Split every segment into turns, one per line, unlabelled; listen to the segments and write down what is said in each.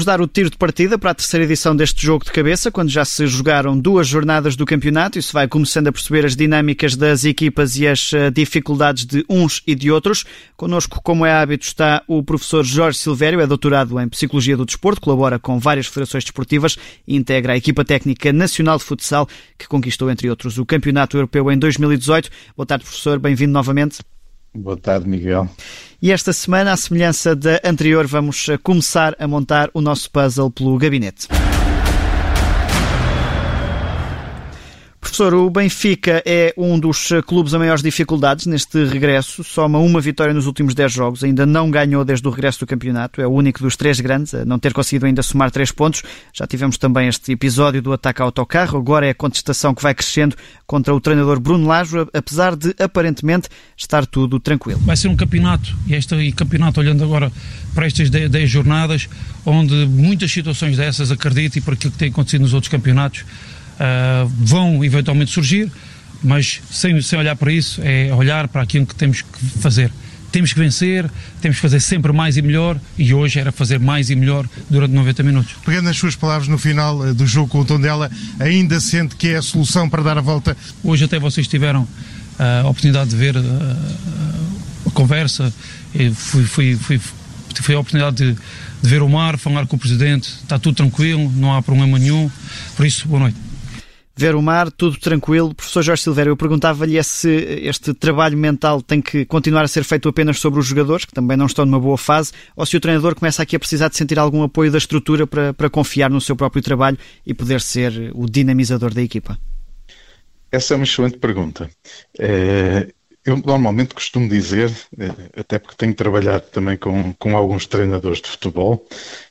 Vamos dar o tiro de partida para a terceira edição deste jogo de cabeça, quando já se jogaram duas jornadas do campeonato e se vai começando a perceber as dinâmicas das equipas e as eh, dificuldades de uns e de outros. Connosco, como é hábito, está o professor Jorge Silvério, é doutorado em Psicologia do Desporto, colabora com várias federações desportivas e integra a equipa técnica nacional de futsal, que conquistou, entre outros, o Campeonato Europeu em 2018. Boa tarde, professor, bem-vindo novamente.
Boa tarde, Miguel.
E esta semana, à semelhança da anterior, vamos começar a montar o nosso puzzle pelo gabinete. Professor, o Benfica é um dos clubes a maiores dificuldades neste regresso. Soma uma vitória nos últimos 10 jogos, ainda não ganhou desde o regresso do campeonato. É o único dos três grandes a não ter conseguido ainda somar três pontos. Já tivemos também este episódio do ataque ao autocarro. Agora é a contestação que vai crescendo contra o treinador Bruno Lage, apesar de aparentemente estar tudo tranquilo.
Vai ser um campeonato, e este campeonato, olhando agora para estas 10 jornadas, onde muitas situações dessas, acredito, e por aquilo que tem acontecido nos outros campeonatos, uh, vão eventualmente surgir, mas sem, sem olhar para isso, é olhar para aquilo que temos que fazer. Temos que vencer, temos que fazer sempre mais e melhor, e hoje era fazer mais e melhor durante 90 minutos.
Pegando as suas palavras no final eh, do jogo com o Tondela, ainda sente que é a solução para dar a volta?
Hoje até vocês tiveram ah, a oportunidade de ver a, ah, a conversa, fui, fui, fui, fui a oportunidade de, de ver o mar, falar com o Presidente, está tudo tranquilo, não há problema nenhum, por isso, boa noite
ver o mar, tudo tranquilo. Professor Jorge Silveira, eu perguntava-lhe se este trabalho mental tem que continuar a ser feito apenas sobre os jogadores, que também não estão numa boa fase, ou se o treinador começa aqui a precisar de sentir algum apoio da estrutura para, para confiar no seu próprio trabalho e poder ser o dinamizador da equipa.
Essa é uma excelente pergunta. É, eu normalmente costumo dizer, é, até porque tenho trabalhado também com, com alguns treinadores de futebol,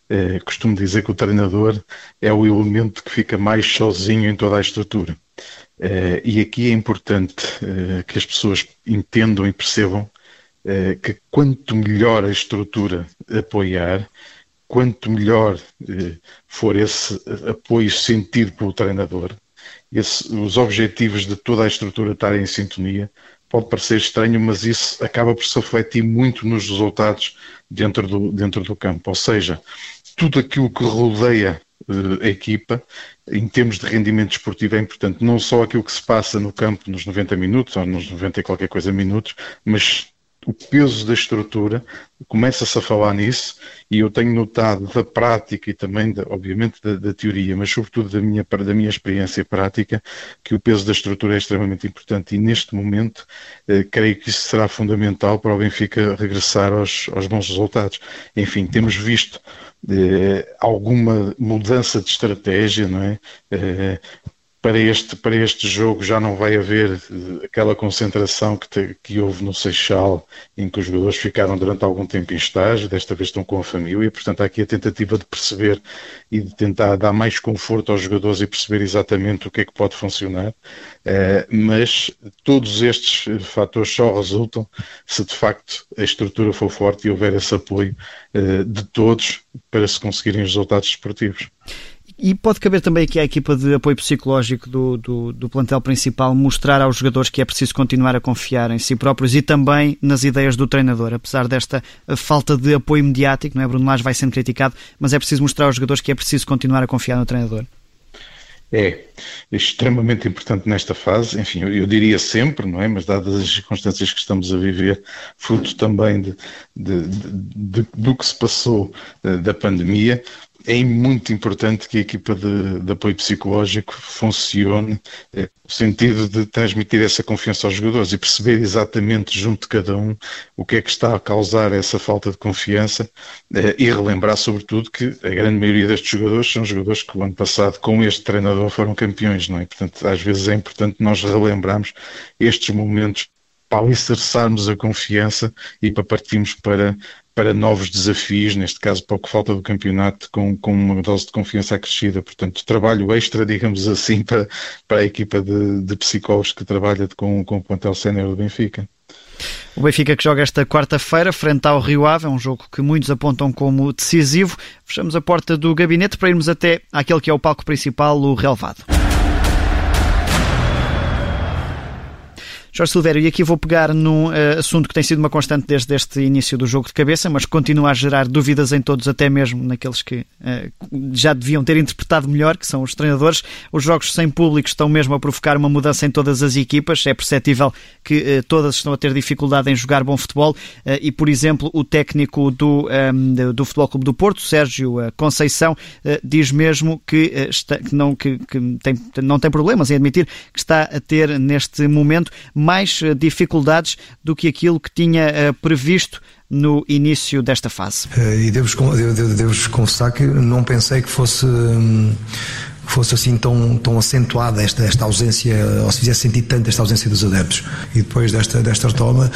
é, costumo dizer que o treinador é o elemento que fica mais sozinho em toda a estrutura. É, e aqui é importante é, que as pessoas entendam e percebam que quanto melhor a estrutura apoiar, quanto melhor for esse apoio sentido pelo treinador, esse, os objetivos de toda a estrutura estarem em sintonia, pode parecer estranho, mas isso acaba por se refletir muito nos resultados dentro do, dentro do campo. Ou seja, tudo aquilo que rodeia uh, a equipa, em termos de rendimento esportivo, é importante. Não só aquilo que se passa no campo nos 90 minutos, ou nos 90 e qualquer coisa minutos, mas o peso da estrutura, começa-se a falar nisso e eu tenho notado da prática e também, da, obviamente, da, da, teoria, mas sobretudo da minha, da minha experiência prática, que o peso da estrutura é extremamente importante e neste momento eh, creio que isso será fundamental para o Benfica regressar aos, aos bons resultados. Enfim, temos visto eh, alguma mudança de estratégia, não é? Eh, para este, para este jogo já não vai haver eh, aquela concentração que, te, que houve no Seixal, em que os jogadores ficaram durante algum tempo em estágio, desta vez estão com a família, portanto há aqui a tentativa de perceber e de tentar dar mais conforto aos jogadores e perceber exatamente o que é que pode funcionar, uh, mas todos estes fatores só resultam se de facto a estrutura for forte e houver esse apoio de todos para se conseguirem resultados esportivos.
E pode caber também aqui à equipa de apoio psicológico do, do, do, plantel principal mostrar aos jogadores que é preciso continuar a confiar em si próprios e também nas ideias do treinador, apesar desta falta de apoio mediático, não é? Bruno Lage vai sendo criticado, mas é preciso mostrar aos jogadores que é preciso continuar a confiar no treinador.
É, extremamente importante nesta fase, enfim, eu, eu, diria sempre, não é? Mas dadas as circunstâncias que estamos a viver, fruto também de, de, de, do que se passou eh, da pandemia, é muito importante que a equipa de, de apoio psicológico funcione é, no sentido de transmitir essa confiança aos jogadores e perceber exatamente junto de cada um o que é que está a causar essa falta de confiança é, e relembrar sobretudo que a grande maioria destes jogadores são jogadores que o ano passado com este treinador foram campeões, não é? Portanto, às vezes é importante nós relembrarmos estes momentos para alicerçarmos a confiança e para partirmos para para novos desafios, neste caso para o que falta do campeonato, com, com uma dose de confiança acrescida. Portanto, trabalho extra, digamos assim, para, para a equipa de, de psicólogos que trabalha com, com o plantel sénior do Benfica.
O Benfica que joga esta quarta-feira frente ao Rio Ave, é um jogo que muitos apontam como decisivo. Fechamos a porta do gabinete para irmos até aquele que é o palco principal, o relevado. Jorge Silvério, e aqui vou pegar num uh, assunto que tem sido uma constante desde este início do jogo de cabeça, mas continua a gerar dúvidas em todos, até mesmo naqueles que uh, já deviam ter interpretado melhor, que são os treinadores. Os jogos sem público estão mesmo a provocar uma mudança em todas as equipas. É perceptível que uh, todas estão a ter dificuldade em jogar bom futebol e, por exemplo, o técnico do, um, do Futebol Clube do Porto, Sérgio Conceição, diz mesmo que, está, que, não, que, que tem, não tem problemas em admitir que está a ter neste momento mais eh, dificuldades do que aquilo que tinha eh, previsto no início desta fase.
Eh, e devo-vos devo, confessar que não pensei que fosse hum, fosse assim tão, tão acentuada esta, esta ausência, ou se fizesse sentido tanto esta ausência dos adeptos. E depois desta, desta retoma,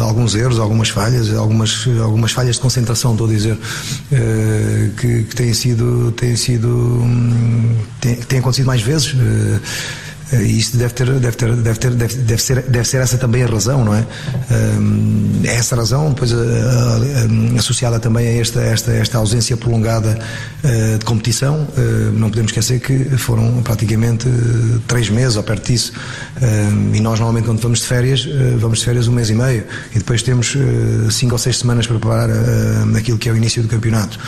alguns erros, algumas falhas, algumas, algumas falhas de concentração, estou a dizer, que, que têm sido, têm sido, um, têm, têm acontecido mais vezes. E isto deve ter, deve ter, deve ter, deve, deve ser, deve ser essa também a razão, não é? É essa razão, depois associada também a esta, esta, esta ausência prolongada eh, de competição, não podemos esquecer que foram praticamente três meses ou perto disso, e nós normalmente quando vamos de férias, vamos de férias um mês e meio, e depois temos cinco ou seis semanas para preparar aquilo que é o início do campeonato.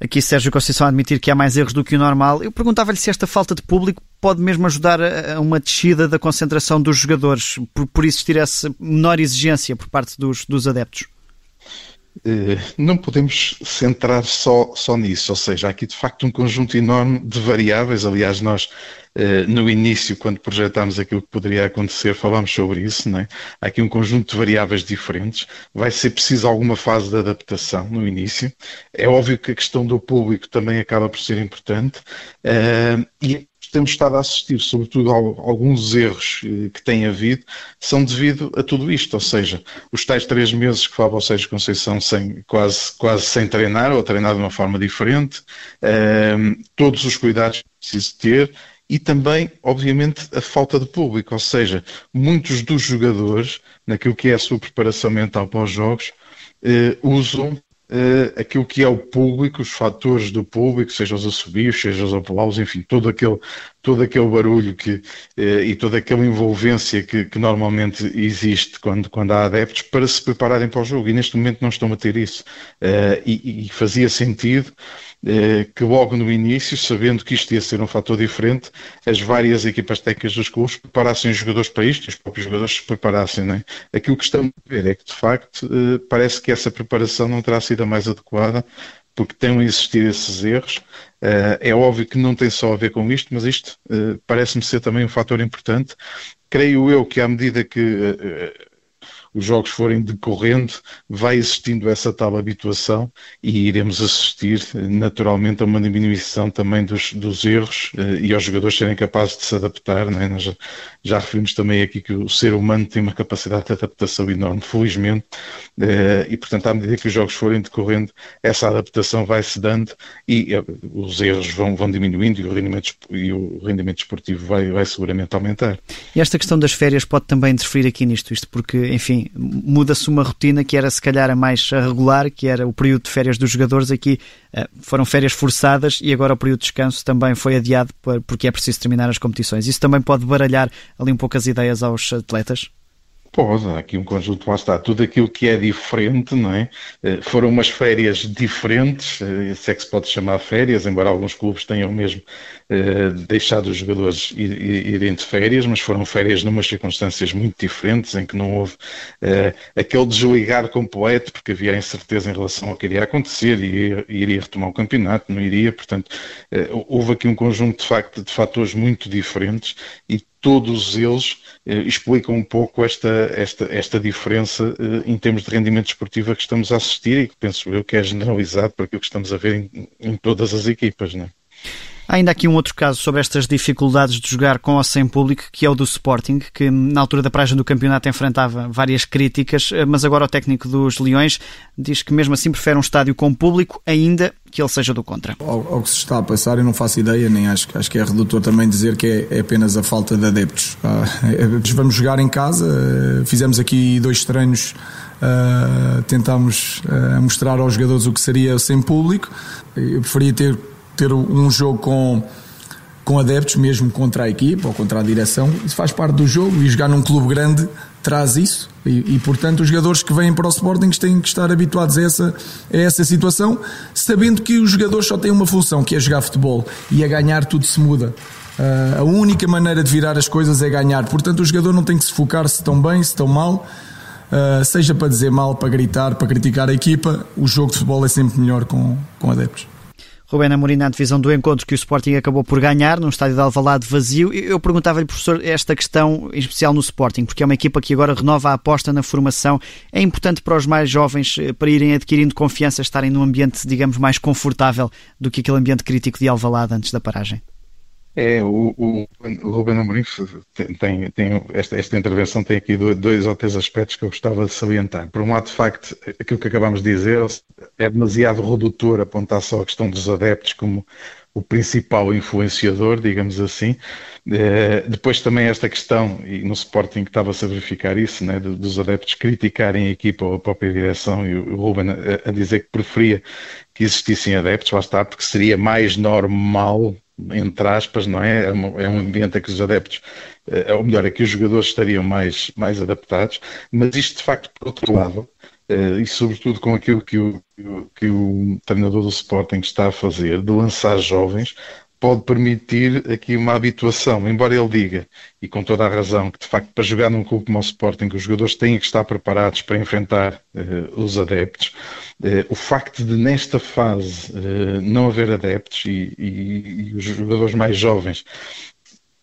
Aqui Sérgio Conceição a admitir que há mais erros do que o normal. Eu perguntava-lhe se esta falta de público pode mesmo ajudar a uma descida da concentração dos jogadores, por, por existir essa menor exigência por parte dos, dos adeptos.
Eh, não podemos centrar só, só nisso, ou seja, há aqui de facto um conjunto enorme de variáveis. Aliás, nós eh, no início, quando projetámos aquilo que poderia acontecer, falámos sobre isso. Não é? Há aqui um conjunto de variáveis diferentes. Vai ser preciso alguma fase de adaptação no início. É óbvio que a questão do público também acaba por ser importante. Uh, e temos estado a assistir, sobretudo, a alguns erros eh, que têm havido, são devido a tudo isto, ou seja, os tais três meses que falava o Sérgio Conceição sem, quase, quase sem treinar, ou treinar de uma forma diferente, uh, todos os cuidados que preciso ter, e também, obviamente, a falta de público, ou seja, muitos dos jogadores, naquilo que é a sua preparação mental para os jogos, eh, usam uh, aquilo que é o público, os fatores do público, seja os assobios, seja os aplausos, enfim, todo aquele, todo aquele barulho que, uh, e toda aquela envolvência que, que, normalmente existe quando, quando há adeptos para se prepararem para o jogo. E neste momento não estão a ter isso. Uh, e, e fazia sentido que logo no início, sabendo que isto ia ser um fator diferente, as várias equipas técnicas dos clubes preparassem os jogadores para isto e os próprios jogadores se preparassem. Não é? Aquilo que estamos a ver é que, de facto, eh, parece que essa preparação não terá sido a mais adequada porque têm a existir esses erros. Eh, é óbvio que não tem só a ver com isto, mas isto parece-me ser também um fator importante. Creio eu que, à medida que os jogos forem decorrendo, vai existindo essa tal habituação e iremos assistir naturalmente a uma diminuição também dos, dos erros eh, e aos jogadores serem capazes de se adaptar. É? Nós já, já, referimos também aqui que o ser humano tem uma capacidade de adaptação enorme, felizmente, eh, e portanto, à medida que os jogos forem decorrendo, essa adaptação vai se dando e eh, os erros vão, vão diminuindo e o rendimento, e o rendimento esportivo vai, vai seguramente aumentar.
E esta questão das férias pode também interferir aqui nisto, isto porque, enfim, muda-se uma rotina que era se calhar a mais regular, que era o período de férias dos jogadores. Aqui eh, foram férias forçadas e agora o período de descanso também foi adiado porque é preciso terminar as competições. Isso também pode baralhar ali um pouco as ideias aos atletas?
Pode, aqui um conjunto, lá está, tudo aquilo que é diferente, não é? Eh, foram umas férias diferentes, eh, se é que se pode chamar férias, embora alguns clubes tenham mesmo eh, deixado os jogadores irem de férias, mas foram férias numas circunstâncias muito diferentes, em que não houve aquele desligar completo, porque havia incerteza em relação ao que iria acontecer, e iria retomar o campeonato, não iria, portanto, houve aqui um conjunto de facto de fatores muito diferentes e todos eles eh, explicam um pouco esta, esta, esta diferença eh, em termos de rendimento esportivo a que estamos a assistir e que penso eu que é generalizado por aquilo que estamos a ver em, em todas as equipas. Não é?
Há ainda aqui um outro caso sobre estas dificuldades de jogar com ou sem público, que é o do Sporting, que na altura da paragem do campeonato enfrentava várias críticas, mas agora o técnico dos Leões diz que mesmo assim prefere um estádio com público, ainda que ele seja do contra.
Ao, ao que se está a passar, eu não faço ideia, nem acho, acho que é redutor também dizer que é, é apenas a falta de adeptos. Ah, é, vamos jogar em casa, fizemos aqui dois treinos Uh, tentámos uh, mostrar aos jogadores o que seria sem público. Eu preferia ter ter um jogo com, com adeptos, mesmo contra a equipa ou contra a direção. Isso faz parte do jogo e jogar num clube grande traz isso. E, e, portanto, os jogadores que vêm para o Sporting têm que estar habituados a essa, a essa situação, sabendo que os jogadores só têm uma função, que é jogar futebol. E a ganhar tudo se muda. Uh, a única maneira de virar as coisas é ganhar. Portanto, o jogador não tem que se focar se estão bem, se estão mal. Uh, seja para dizer mal, para gritar, para criticar a equipa, o jogo de futebol é sempre melhor com, com adeptos.
Rubén Amorim na divisão do encontro que o Sporting acabou por ganhar num estádio de Alvalade vazio. Eu perguntava-lhe, professor, esta questão em especial no Sporting, porque é uma equipa que agora renova a aposta na formação. É importante para os mais jovens, eh, para irem adquirindo confiança, estarem num ambiente, digamos, mais confortável do que aquele ambiente crítico de Alvalade antes da paragem?
É, o, o, Ruben Amorim tem, tem, esta, esta intervenção tem aqui dois ou três aspectos que eu gostava de salientar. Por um lado, de facto, aquilo que acabamos de dizer é demasiado redutor apontar só a questão dos adeptos como o principal influenciador, digamos assim. É, depois também esta questão, e no Sporting estava-se a verificar isso, né, dos adeptos criticarem a equipa ou a própria direção, e o Ruben a, a dizer que preferia que existissem adeptos, lá está, porque seria mais normal entre aspas, não é? É, é um ambiente a que os adeptos, é, ou melhor, é que os jogadores estariam mais, mais adaptados, mas isto de facto, por outro lado, eh, e sobretudo com aquilo que o, que o treinador do Sporting está a fazer, de lançar jovens, pode permitir aqui uma habituação, embora ele diga, e com toda a razão, que de facto para jogar num clube como o Sporting os jogadores têm que estar preparados para enfrentar uh, os adeptos, uh, o facto de nesta fase uh, não haver adeptos e, e, e, os jogadores mais jovens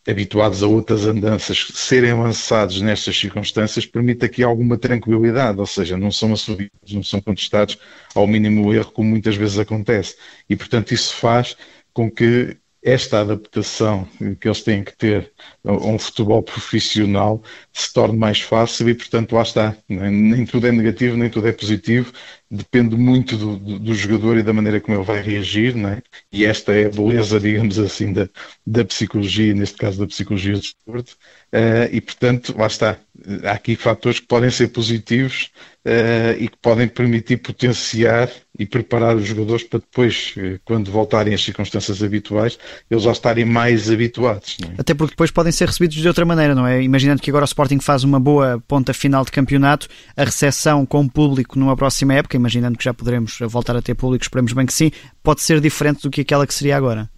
habituados a outras andanças serem lançados nestas circunstâncias permite aqui alguma tranquilidade, ou seja, não são assumidos, não são contestados ao mínimo erro como muitas vezes acontece. E portanto isso faz com que esta adaptação que eles têm que ter a um futebol profissional se torne mais fácil e, portanto, lá está. Nem tudo é negativo, nem tudo é positivo. Depende muito do, do, do jogador e da maneira como ele vai reagir, é? E esta é a beleza, digamos assim, da, da psicologia, neste caso da psicologia do desporto. Uh, e, portanto, lá está. Há aqui fatores que podem ser positivos uh, e que podem permitir potenciar e preparar os jogadores para depois, uh, quando voltarem às circunstâncias habituais, eles já estarem mais habituados. É?
Até porque depois podem ser recebidos de outra maneira, não é? Imaginando que agora o Sporting faz uma boa ponta final de campeonato, a recepção com o público numa próxima época, imaginando que já poderemos voltar a ter público, esperemos bem que sim, pode ser diferente do que aquela que seria agora.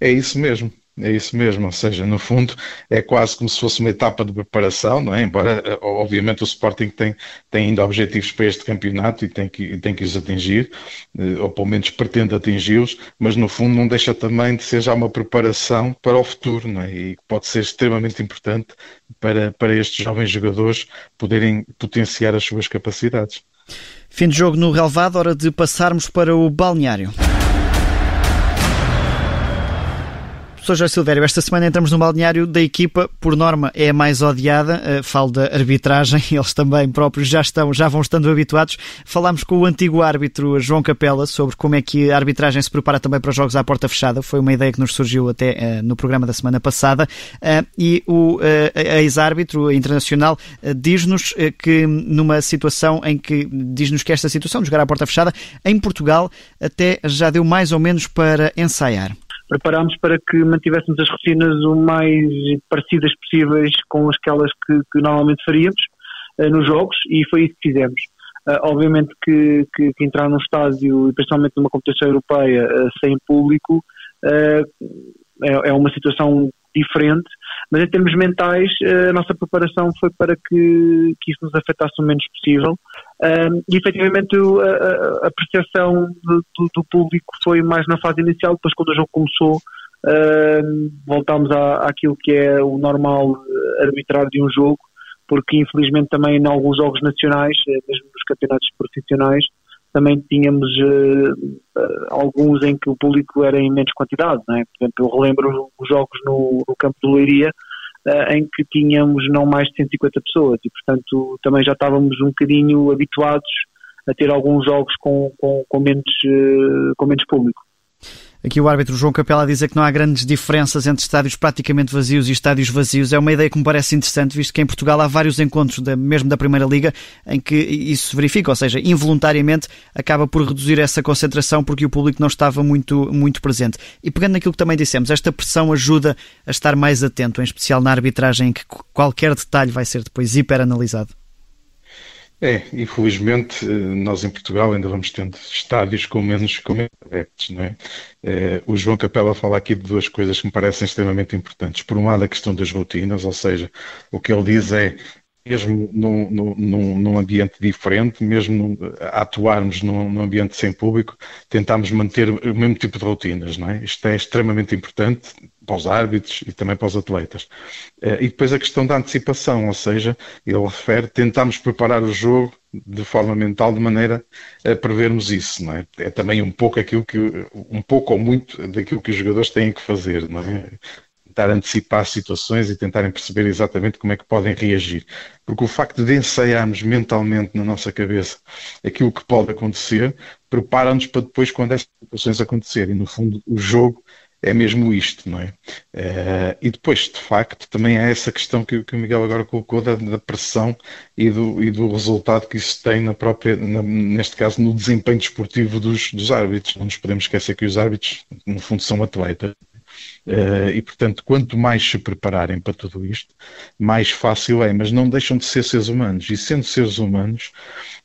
É isso mesmo. É isso mesmo, ou seja, no fundo é quase como se fosse uma etapa de preparação, não é? Embora, eh, obviamente, o Sporting tem, tem ainda objetivos para este campeonato e tem que, tem que os atingir, eh, ou pelo menos pretende atingi-los, mas no fundo não deixa também de ser já uma preparação para o futuro, não é? E pode ser extremamente importante para, para estes jovens jogadores poderem potenciar as suas capacidades.
Fim de jogo no relevado, hora de passarmos para o balneário. Professor Jorge Silvério, esta semana entramos no balneário da equipa, por norma é a mais odiada, uh, falo da arbitragem, eles também próprios já estão, já vão estando habituados. Falámos com o antigo árbitro João Capela sobre como é que a arbitragem se prepara também para jogos à porta fechada, foi uma ideia que nos surgiu até uh, no programa da semana passada, uh, e o ex-árbitro internacional diz-nos que numa situação em que, diz-nos que esta situação de jogar à porta fechada, em Portugal até já deu mais ou menos para ensaiar
preparámos para que mantivéssemos as rotinas o mais parecidas possíveis com aquelas que, que normalmente faríamos uh, nos jogos e foi isso que fizemos. Uh, obviamente que, que, que, entrar num estádio, e principalmente numa competição europeia, uh, sem público, é, é, uma situação diferente, mas em termos mentais, a nossa preparação foi para que, que isso nos afetasse o menos possível. Um, e efetivamente a, a, percepção do, do, público foi mais na fase inicial, depois quando o jogo começou, um, voltámos à, àquilo que é o normal arbitrar de um jogo, porque infelizmente também em alguns jogos nacionais, eh, mesmo nos campeonatos profissionais, também tínhamos uh, alguns em que o público era em menos quantidade. É? Por exemplo, eu relembro os jogos no, no campo de Leiria, uh, em que tínhamos não mais de 150 pessoas e, portanto, também já estávamos um bocadinho habituados a ter alguns jogos com, com, com menos, uh, com menos público.
Aqui o árbitro João Capela dizer que não há grandes diferenças entre estádios praticamente vazios e estádios vazios. É uma ideia que me parece interessante, visto que em Portugal há vários encontros, da, mesmo da Primeira Liga, em que isso se verifica, ou seja, involuntariamente acaba por reduzir essa concentração porque o público não estava muito, muito presente. E pegando naquilo que também dissemos, esta pressão ajuda a estar mais atento, em especial na arbitragem, em que qualquer detalhe vai ser depois hiperanalisado.
É, infelizmente nós em Portugal ainda vamos tendo estádios com menos, com menos adeptos, não é? é? O João Capela fala aqui de duas coisas que me parecem extremamente importantes. Por um lado, a questão das rotinas, ou seja, o que ele diz é mesmo num, num, num, ambiente diferente, mesmo a atuarmos num, num, ambiente sem público, tentarmos manter o mesmo tipo de rotinas, não é? Isto é extremamente importante para os árbitros e também para os atletas. Eh, e depois a questão da antecipação, ou seja, ele refere, tentarmos preparar o jogo de forma mental de maneira a prevermos isso, não é? É também um pouco aquilo que, um pouco ou muito daquilo que os jogadores têm que fazer, não é? Tentar antecipar situações e tentarem perceber exatamente como é que podem reagir. Porque o facto de ensaiarmos mentalmente na nossa cabeça aquilo que pode acontecer, prepara-nos para depois, quando estas situações acontecerem. No fundo, o jogo é mesmo isto, não é? Uh, e depois, de facto, também há essa questão que, que o Miguel agora colocou da, da, pressão e do, e do resultado que isso tem na própria, na, neste caso, no desempenho desportivo dos, dos árbitros. Não nos podemos esquecer que os árbitros, no fundo, são atletas e, portanto, quanto mais se prepararem para tudo isto, mais fácil é. Mas não deixam de ser seres humanos. E sendo seres humanos,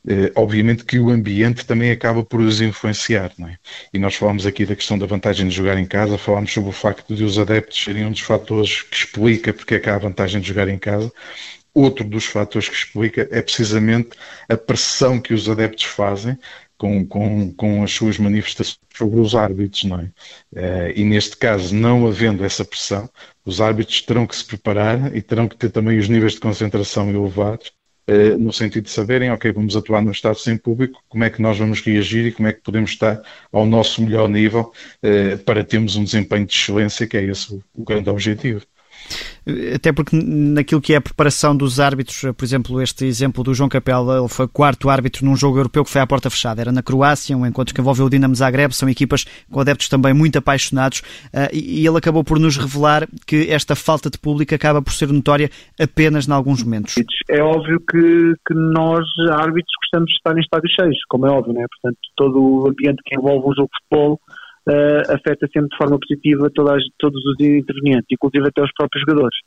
uh, obviamente que o ambiente também acaba por os influenciar. Não é? E nós falámos aqui da questão da vantagem de jogar em casa, falámos sobre o facto de os adeptos serem um dos fatores que explica porque é que há a vantagem de jogar em casa. Outro dos fatores que explica é precisamente a pressão que os adeptos fazem com, com, com as suas manifestações sobre os árbitros, não é? Eh, e neste caso, não havendo essa pressão, os árbitros terão que se preparar e terão que ter também os níveis de concentração elevados, eh, no sentido de saberem, ok, vamos atuar no Estado sem público, como é que nós vamos reagir e como é que podemos estar ao nosso melhor nível eh, para termos um desempenho de excelência, que é esse o grande objetivo.
Até porque naquilo que é a preparação dos árbitros, por exemplo, este exemplo do João Capela, ele foi quarto árbitro num jogo europeu que foi à porta fechada. Era na Croácia, um encontro que envolveu o Dinamo Zagreb. São equipas com adeptos também muito apaixonados. Ah, e ele acabou por nos revelar que esta falta de público acaba por ser notória apenas em alguns momentos.
É óbvio que, que nós, árbitros, gostamos de estar em estádios cheios, como é óbvio, né? Portanto, todo o ambiente que envolve um jogo de futebol uh, afeta sempre de forma positiva todas, todos os intervenientes, inclusive até os próprios jogadores.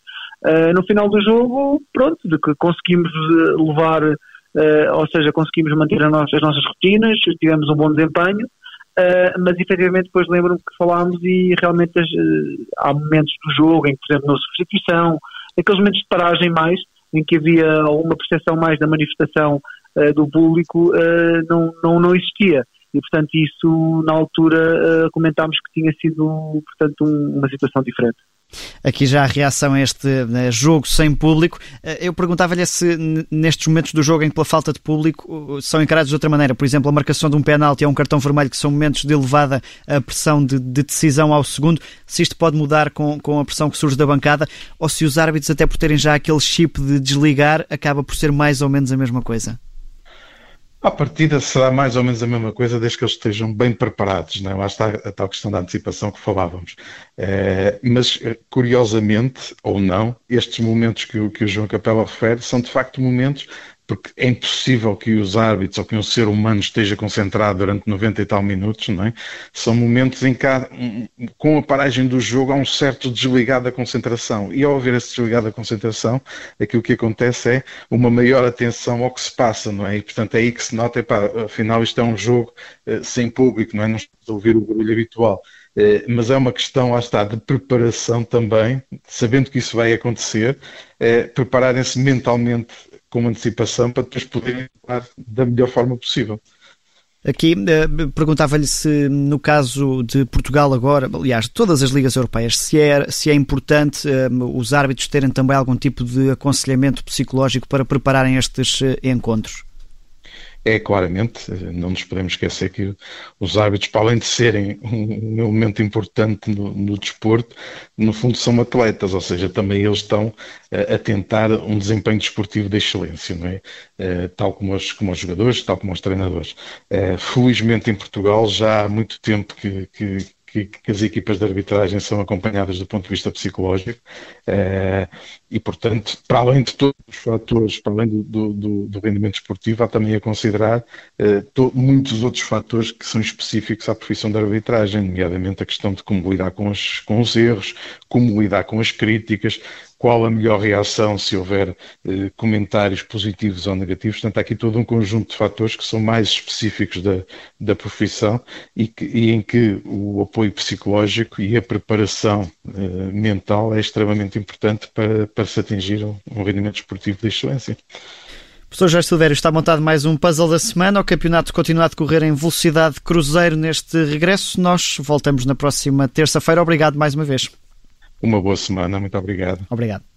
Uh, no final do jogo, pronto, de que conseguimos eh, levar, uh, ou seja, conseguimos manter as nossas, as nossas rotinas, tivemos um bom desempenho, mas efetivamente depois lembro-me que falámos e realmente as, há momentos do jogo em que, por exemplo, não substituição, aqueles momentos de paragem mais, em que havia uma percepção mais da manifestação do público, não, não, não existia e portanto isso na altura uh, comentámos que tinha sido portanto um, uma situação diferente.
Aqui já a reação a este né, jogo sem público. Eh, eu perguntava-lhe se nestes momentos do jogo em que pela falta de público são encarados de outra maneira. Por exemplo, a marcação de um penalti ou um cartão vermelho que são momentos de elevada pressão de, de, decisão ao segundo, se isto pode mudar com, com a pressão que surge da bancada ou se os árbitros até por terem já aquele chip de desligar acaba por ser mais ou menos a mesma coisa.
À partida será mais ou menos a mesma coisa, desde que eles estejam bem preparados, não é? lá está a tal questão da antecipação que falávamos. É, mas, curiosamente, ou não, estes momentos que que o João Capela refere são de facto momentos porque é impossível que os árbitros ou que um ser humano esteja concentrado durante 90 e tal minutos, não é? São momentos em que, há, com a paragem do jogo, há um certo desligado da concentração. E ao haver esse desligado da concentração, aquilo que acontece é uma maior atenção ao que se passa, não é? E, portanto, é aí que se nota, epá, afinal, isto é um jogo uh, sem público, não é? Não estamos a ouvir o barulho habitual. Uh, mas é uma questão, lá está, de preparação também, sabendo que isso vai acontecer, uh, prepararem-se mentalmente com antecipação para depois poderem da melhor forma possível.
Aqui uh, perguntava-lhe se, no caso de Portugal agora, aliás, todas as ligas europeias, se é, se é importante uh, os árbitros terem também algum tipo de aconselhamento psicológico para prepararem estes uh, encontros
é claramente, não nos podemos esquecer que os árbitros, para além de serem um elemento importante no, no desporto, no fundo são atletas, ou seja, também eles estão a, a tentar um desempenho desportivo de excelência, não é? Uh, tal como os, como os jogadores, tal como os treinadores. Uh, felizmente em Portugal já há muito tempo que, que que, que, as equipas de arbitragem são acompanhadas do ponto de vista psicológico eh, e, portanto, para além de todos os fatores, para além do, do, do rendimento esportivo, há também a considerar eh, to, muitos outros fatores que são específicos à profissão da arbitragem, nomeadamente a questão de como lidar com com os erros, como lidar com as críticas, qual a melhor reação se houver eh, comentários positivos ou negativos. Portanto, há aqui todo um conjunto de fatores que são mais específicos da, da profissão e, que, e em que o apoio psicológico e a preparação eh, mental é extremamente importante para, para se atingir um, um rendimento esportivo de excelência.
Professor Jorge Silvério, está montado mais um puzzle da semana. O campeonato continua a decorrer em velocidade cruzeiro neste regresso. Nós voltamos na próxima terça-feira. Obrigado mais uma vez.
Uma boa semana, muito obrigado.
Obrigado.